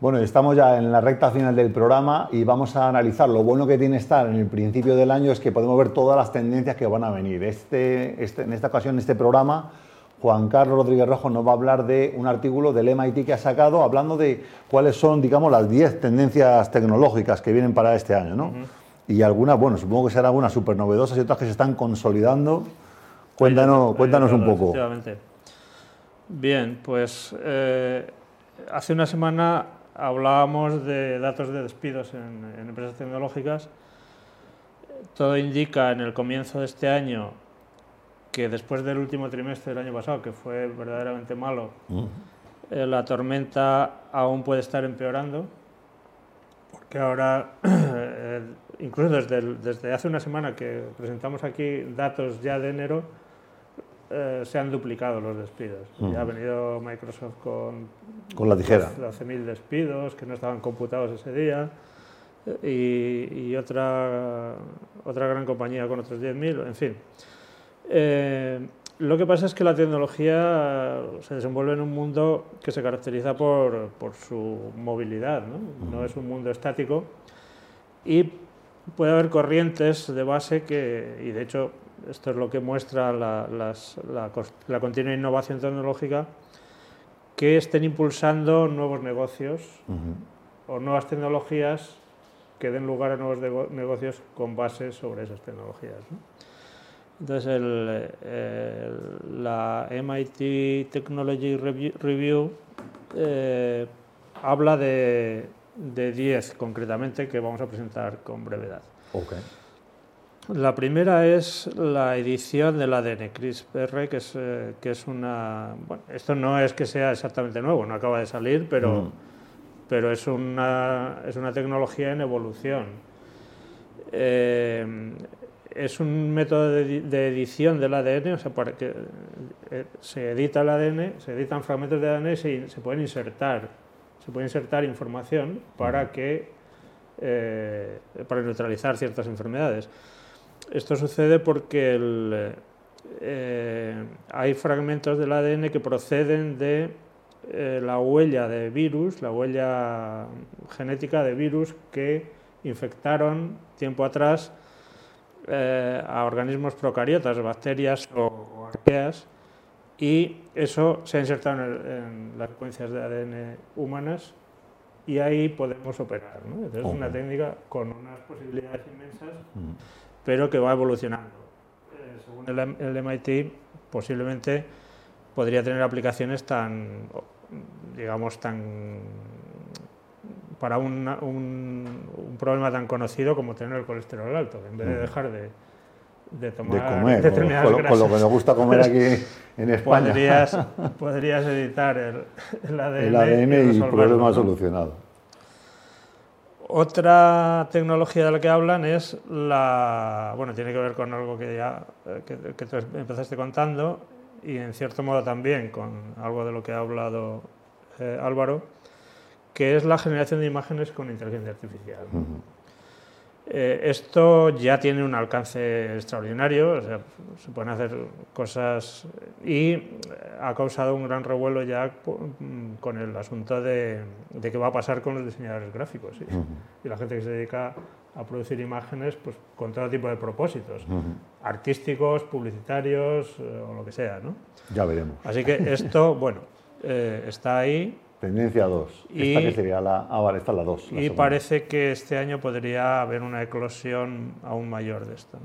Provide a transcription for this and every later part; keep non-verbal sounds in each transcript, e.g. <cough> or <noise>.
Bueno, estamos ya en la recta final del programa y vamos a analizar. Lo bueno que tiene estar en el principio del año es que podemos ver todas las tendencias que van a venir. Este, este, en esta ocasión, en este programa, Juan Carlos Rodríguez Rojo nos va a hablar de un artículo del MIT que ha sacado hablando de cuáles son, digamos, las 10 tendencias tecnológicas que vienen para este año, ¿no? Y algunas, bueno, supongo que serán algunas súper novedosas y otras que se están consolidando. Cuéntanos, cuéntanos un poco. Bien, pues eh, hace una semana hablábamos de datos de despidos en, empresas tecnológicas. Todo indica en el comienzo de este año que después del último trimestre del año pasado, que fue verdaderamente malo, eh, la tormenta aún puede estar empeorando, porque ahora, <clears throat> eh, incluso desde, desde hace una semana que presentamos aquí datos ya de enero, eh, se han duplicado los despidos. Ya ha venido Microsoft con, con la tijera. 12.000 despidos que no estaban computados ese día y, otra, otra gran compañía con otros 10.000, en fin. Eh, lo que pasa es que la tecnología se desenvuelve en un mundo que se caracteriza por, por su movilidad, ¿no? no es un mundo estático y puede haber corrientes de base que, y de hecho esto es lo que muestra la, continua innovación tecnológica, que estén impulsando nuevos negocios o nuevas tecnologías que den lugar a nuevos negocios con base sobre esas tecnologías. Entonces, la MIT Technology Review eh, habla de 10 concretamente que vamos a presentar con brevedad. Okay. La primera es la edición del ADN CRISPR, que es, eh, que es una... Bueno, esto no es que sea exactamente nuevo, no acaba de salir, pero, pero es, una, es una tecnología en evolución. Eh, es un método de, edición del ADN, o sea, para que eh, se edita el ADN, se editan fragmentos de ADN y se, se pueden insertar, se puede insertar información para que para neutralizar ciertas enfermedades. Esto sucede porque eh, hay fragmentos del ADN que proceden de eh, la huella de virus, la huella genética de virus que infectaron tiempo atrás eh, a organismos procariotas, bacterias o, arqueas, y eso se ha insertado en, las secuencias de ADN humanas y ahí podemos operar. Entonces es una técnica con unas posibilidades inmensas pero que va evolucionando. Eh, según el, MIT, posiblemente podría tener aplicaciones tan, digamos, tan para un, un, problema tan conocido como tener el colesterol alto, en vez de mm. dejar de, de tomar de comer, determinadas con, con, lo que nos gusta comer aquí <laughs> en España. Podrías, <laughs> podrías editar el, el ADN, el ADN y, y problema solucionado. Otra tecnología de la que hablan es la, bueno, tiene que ver con algo que ya eh, que, empezaste contando y en cierto modo también con algo de lo que ha hablado eh, Álvaro, que es la generación de imágenes con inteligencia artificial. Eh, esto ya tiene un alcance extraordinario, se pueden hacer cosas y ha causado un gran revuelo ya mm, con el asunto de, qué va a pasar con los diseñadores gráficos y la gente que se dedica a producir imágenes pues, con todo tipo de propósitos, artísticos, publicitarios eh, o lo que sea. ¿no? Ya veremos. Así que esto, <laughs> bueno, eh, está ahí Tendencia 2. ¿Esta que sería la...? Ah, vale, esta es la 2. y parece que este año podría haber una eclosión aún mayor de esto.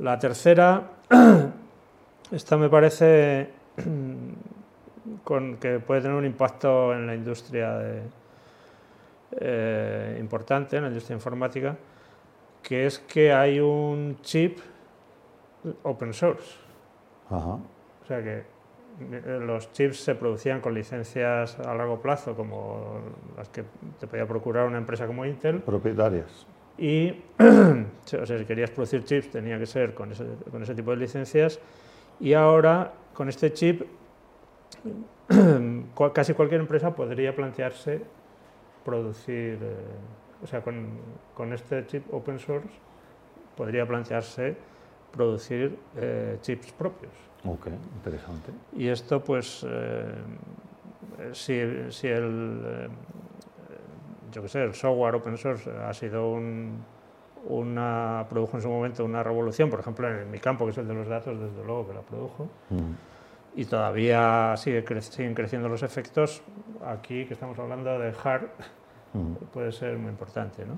La tercera, <clears throat> esta me parece <clears throat> con, que puede tener un impacto en la industria eh, importante, en la industria informática, que es que hay un chip open source. Ajá. O sea que los chips se producían con licencias a largo plazo, como las que te podía procurar una empresa como Intel. Propietarias. Y <clears throat> o sea, si querías producir chips tenía que ser con ese, con ese tipo de licencias. Y ahora, con este chip, <clears throat> casi cualquier empresa podría plantearse producir, eh, o sea, con, con, este chip open source, podría plantearse producir eh, chips propios. Ok, interesante. Y esto, pues, eh, si, si el, yo qué sé, el software open source ha sido un, una, produjo en su momento una revolución, por ejemplo, en mi campo, que es el de los datos, desde luego que la produjo. Y todavía sigue siguen creciendo los efectos. Aquí, que estamos hablando de hard, puede ser muy importante. ¿no?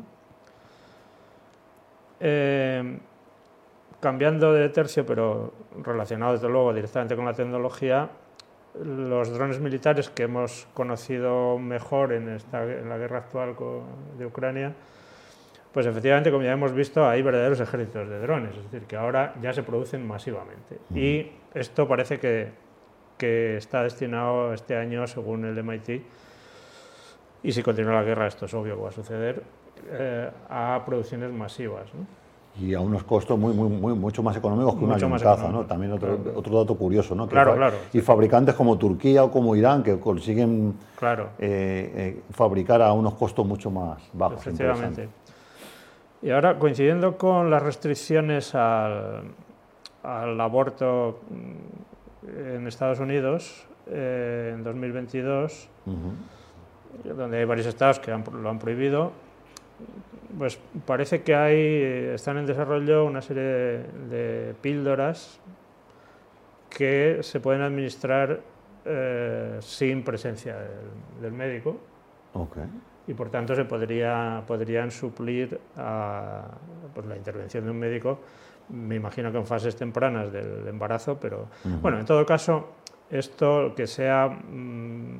Eh, cambiando de tercio, pero relacionado desde luego directamente con la tecnología, los drones militares que hemos conocido mejor en, esta, en la guerra actual de Ucrania, pues efectivamente, como ya hemos visto, hay verdaderos ejércitos de drones, es decir, que ahora ya se producen masivamente. Y esto parece que, que está destinado este año, según el MIT, y si continúa la guerra, esto es obvio que va a suceder, eh, a producciones masivas. Y a unos costos muy, muy, muy, mucho más económicos que una ¿no? También otro, otro, dato curioso, ¿no? claro, claro. Y fabricantes como Turquía o como Irán que consiguen claro. Eh, eh, fabricar a unos costos mucho más bajos. Efectivamente. Y ahora, coincidiendo con las restricciones al, al aborto mm, en Estados Unidos eh, en 2022, donde hay varios estados que lo han prohibido, pues parece que hay, están en desarrollo una serie de, píldoras que se pueden administrar eh, sin presencia del, médico. Okay y por tanto se podría, podrían suplir a pues, la intervención de un médico, me imagino que en fases tempranas del embarazo, pero bueno, en todo caso, esto que sea mm,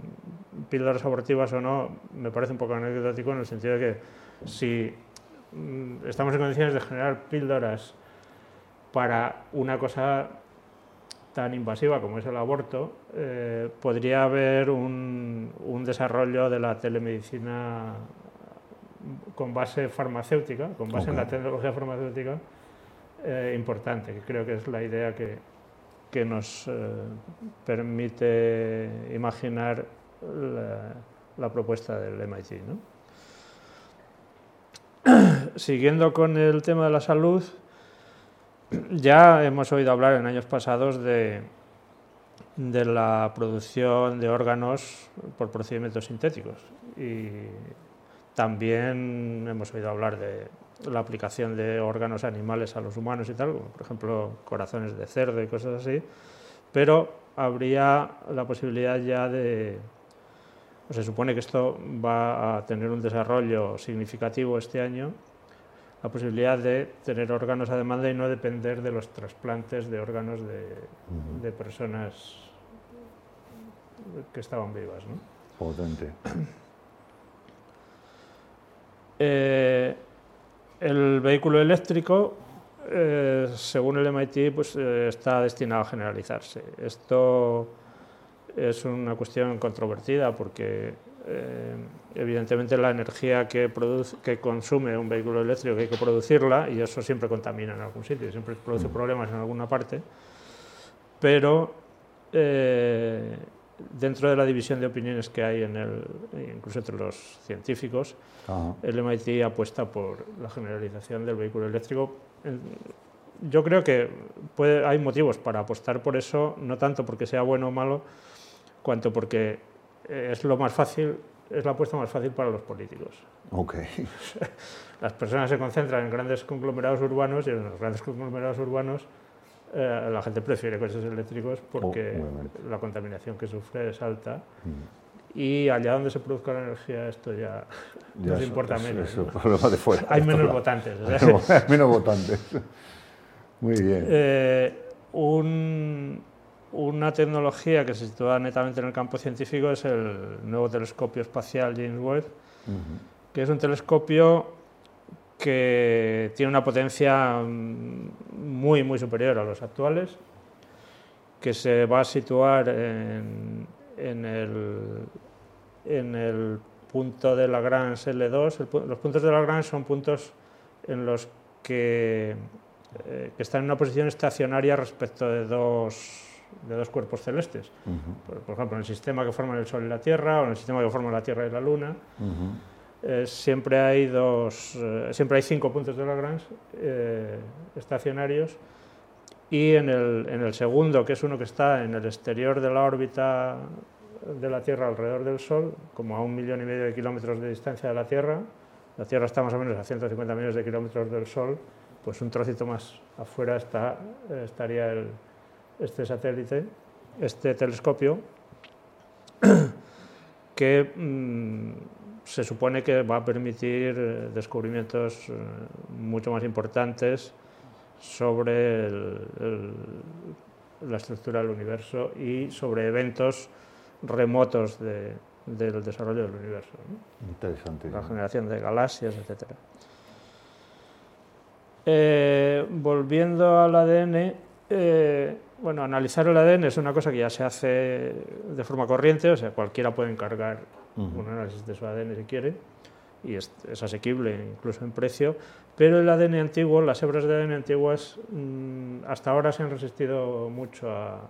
píldoras abortivas o no, me parece un poco anecdótico en el sentido de que si mm, estamos en condiciones de generar píldoras para una cosa tan invasiva como es el aborto, eh, podría haber un, desarrollo de la telemedicina con base farmacéutica, con base en la tecnología farmacéutica eh, importante, que creo que es la idea que, que nos eh, permite imaginar la, propuesta del MIT. Siguiendo con el tema de la salud, ya hemos oído hablar en años pasados de, de la producción de órganos por procedimientos sintéticos. Y también hemos oído hablar de la aplicación de órganos animales a los humanos y tal, por ejemplo corazones de cerdo y cosas así, pero habría la posibilidad ya de, se supone que esto va a tener un desarrollo significativo este año, la posibilidad de tener órganos a demanda y no depender de los trasplantes de órganos de, personas que estaban vivas. ¿no? Potente. <clears throat> Eh, el vehículo eléctrico, eh, según el MIT, pues, eh, está destinado a generalizarse. Esto es una cuestión controvertida porque eh, evidentemente la energía que, produce, que consume un vehículo eléctrico hay que producirla y eso siempre contamina en algún sitio, siempre produce mm. problemas en alguna parte, pero eh, dentro de la división de opiniones que hay en el, incluso entre los científicos, el MIT apuesta por la generalización del vehículo eléctrico. Yo creo que puede, hay motivos para apostar por eso, no tanto porque sea bueno o malo, cuanto porque es lo más fácil, es la apuesta más fácil para los políticos. Okay. <laughs> Las personas se concentran en grandes conglomerados urbanos y en los grandes conglomerados urbanos eh, la gente prefiere coches eléctricos porque la contaminación que sufre es alta. Mm. Y allá donde se produzca la energía, esto ya, nos importa menos. Hay menos votantes. menos votantes. <laughs> Muy bien. Eh, un, una tecnología que se sitúa netamente en el campo científico es el nuevo telescopio espacial James Webb, que es un telescopio que tiene una potencia muy, muy superior a los actuales, que se va a situar en, el, en el punto de Lagrange L2. los puntos de Lagrange son puntos en los que, eh, que están en una posición estacionaria respecto de dos de dos cuerpos celestes. por, ejemplo, en el sistema que forman el Sol y la Tierra o en el sistema que forman la Tierra y la Luna. Eh, siempre, hay dos, eh, siempre hay cinco puntos de Lagrange eh, estacionarios y en el, en el, segundo, que es uno que está en el exterior de la órbita de la Tierra alrededor del Sol, como a un millón y medio de kilómetros de distancia de la Tierra. La Tierra está más o menos a 150 millones de kilómetros del Sol, pues un trocito más afuera está, estaría este satélite, este telescopio, <clears throat> que mm, se supone que va a permitir eh, descubrimientos eh, mucho más importantes sobre la estructura del universo y sobre eventos remotos del desarrollo del universo. Interesante. La generación de galaxias, etc. Eh, volviendo al ADN, bueno, analizar el ADN es una cosa que ya se hace de forma corriente, o sea, cualquiera puede encargar un análisis de su ADN si quiere, y es, asequible incluso en precio, pero el ADN antiguo, las hebras de ADN antiguas, mm, hasta ahora se han resistido mucho a...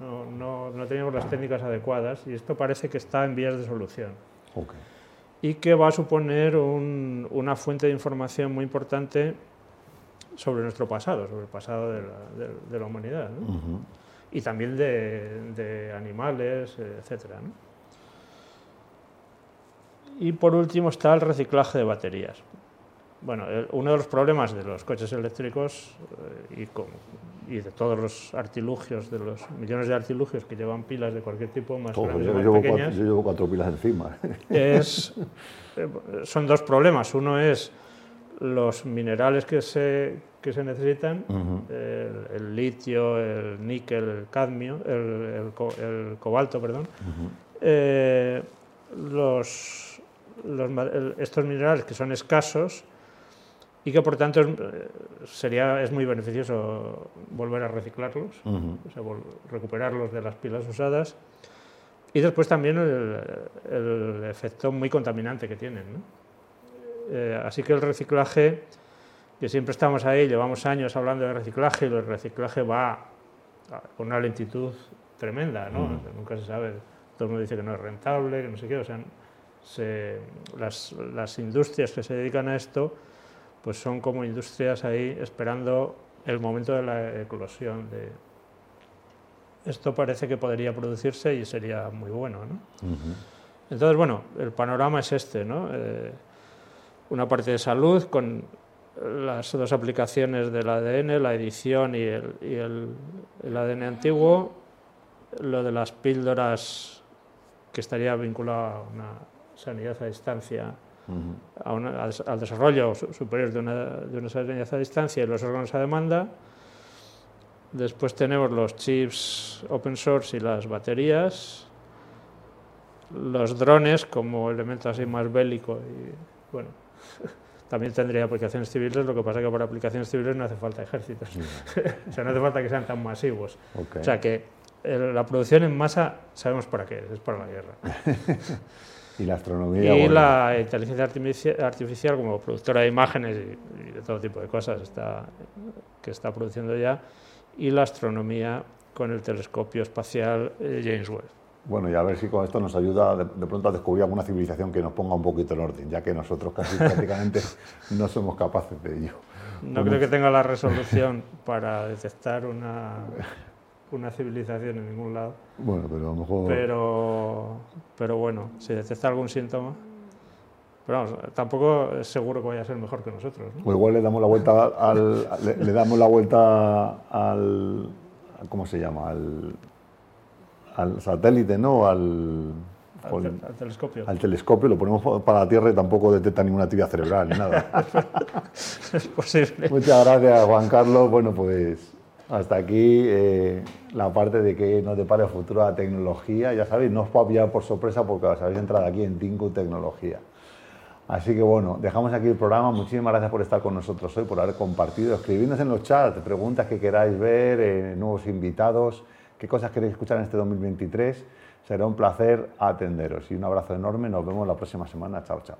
No, no, teníamos las técnicas adecuadas y esto parece que está en vías de solución. Y que va a suponer una fuente de información muy importante sobre nuestro pasado, sobre el pasado de la, de, la humanidad. Y también de, de animales, etcétera. ¿no? Y por último está el reciclaje de baterías. Bueno, uno de los problemas de los coches eléctricos eh, y, y, de todos los artilugios, de los millones de artilugios que llevan pilas de cualquier tipo, más grandes yo, llevo pequeñas, cuatro, yo llevo cuatro pilas encima. Es, eh, son dos problemas. Uno es los minerales que se, que se necesitan, el, litio, el níquel, el cadmio, el, el, cobalto, perdón, eh, los estos minerales que son escasos y que por tanto es, sería, es muy beneficioso volver a reciclarlos, recuperarlos de las pilas usadas. Y después también el, efecto muy contaminante que tienen. Eh, así que el reciclaje, que siempre estamos ahí, llevamos años hablando de reciclaje y el reciclaje va con una lentitud tremenda, ¿no? Nunca se sabe, todo el mundo dice que no es rentable, que no sé qué, o sea, las, las, industrias que se dedican a esto pues son como industrias ahí esperando el momento de la eclosión de esto parece que podría producirse y sería muy bueno ¿no? entonces bueno el panorama es este ¿no? Eh, una parte de salud con las dos aplicaciones del ADN, la edición y el, y el, el ADN antiguo, lo de las píldoras que estaría vinculado a una sanidad a distancia, al desarrollo superior de una, de una sanidad a distancia y los órganos a demanda. Después tenemos los chips open source y las baterías, los drones como elemento así más bélico y bueno, <laughs> también tendría aplicaciones civiles, lo que pasa que para aplicaciones civiles no hace falta ejércitos, <laughs> o sea, no hace falta que sean tan masivos. O sea que la producción en masa sabemos para qué es, es para la guerra. <laughs> Y la astronomía. Y la inteligencia artificial como productora de imágenes y, de todo tipo de cosas está, que está produciendo ya. Y la astronomía con el telescopio espacial eh, James Webb. Bueno, y a ver si con esto nos ayuda de, pronto a descubrir alguna civilización que nos ponga un poquito en orden, ya que nosotros casi <laughs> prácticamente no somos capaces de ello. No creo que tenga la resolución para detectar una una civilización en ningún lado. Bueno, pero a lo mejor... Pero, pero bueno, si detecta algún síntoma... Pero vamos, tampoco es seguro que vaya a ser mejor que nosotros. ¿no? Pues igual le damos la vuelta al, le, damos la vuelta al, ¿cómo se llama? Al, al satélite, ¿no? Al, al, telescopio. Al telescopio, lo ponemos para la Tierra y tampoco detecta ninguna actividad cerebral ni nada. <laughs> es posible. Muchas gracias, Juan Carlos. Bueno, pues hasta aquí eh, la parte de que nos depara el futuro de la tecnología. Ya sabéis, no os puedo pillar por sorpresa porque os habéis entrado aquí en Tinku Tecnología. Así que bueno, dejamos aquí el programa. Muchísimas gracias por estar con nosotros hoy, por haber compartido. Escribidnos en los chats preguntas que queráis ver, eh, nuevos invitados, qué cosas queréis escuchar en este 2023. Será un placer atenderos. Y un abrazo enorme. Nos vemos la próxima semana. Chao, chao.